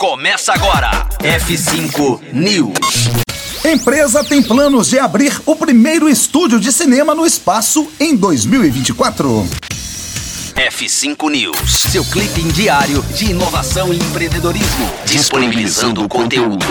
Começa agora. F5 News. Empresa tem planos de abrir o primeiro estúdio de cinema no espaço em 2024. F5 News, seu clipe diário de inovação e empreendedorismo, disponibilizando o conteúdo.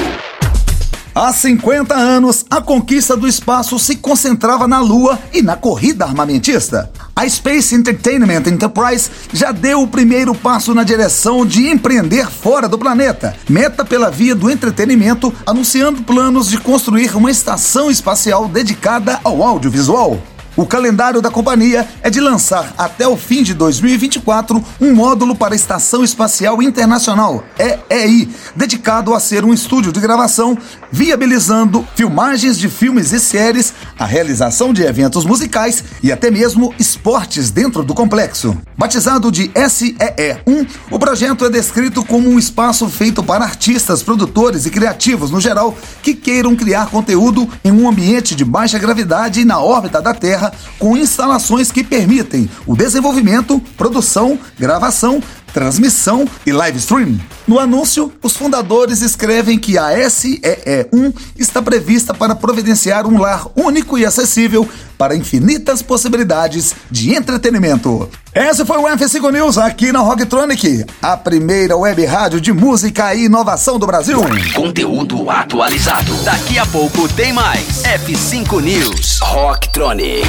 Há 50 anos, a conquista do espaço se concentrava na Lua e na corrida armamentista. A Space Entertainment Enterprise já deu o primeiro passo na direção de empreender fora do planeta, meta pela via do entretenimento, anunciando planos de construir uma estação espacial dedicada ao audiovisual. O calendário da companhia é de lançar até o fim de 2024 um módulo para a Estação Espacial Internacional, EEI, dedicado a ser um estúdio de gravação, viabilizando filmagens de filmes e séries, a realização de eventos musicais e até mesmo esportes dentro do complexo. Batizado de SEE1, o projeto é descrito como um espaço feito para artistas, produtores e criativos no geral que queiram criar conteúdo em um ambiente de baixa gravidade e na órbita da Terra com instalações que permitem o desenvolvimento, produção, gravação, transmissão e live stream. No anúncio, os fundadores escrevem que a SEE1 está prevista para providenciar um lar único e acessível para infinitas possibilidades de entretenimento. Esse foi o F5 News aqui na Rocktronic, a primeira web rádio de música e inovação do Brasil. Conteúdo atualizado. Daqui a pouco tem mais. F5 News. Rocktronic.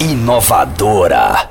Inovadora.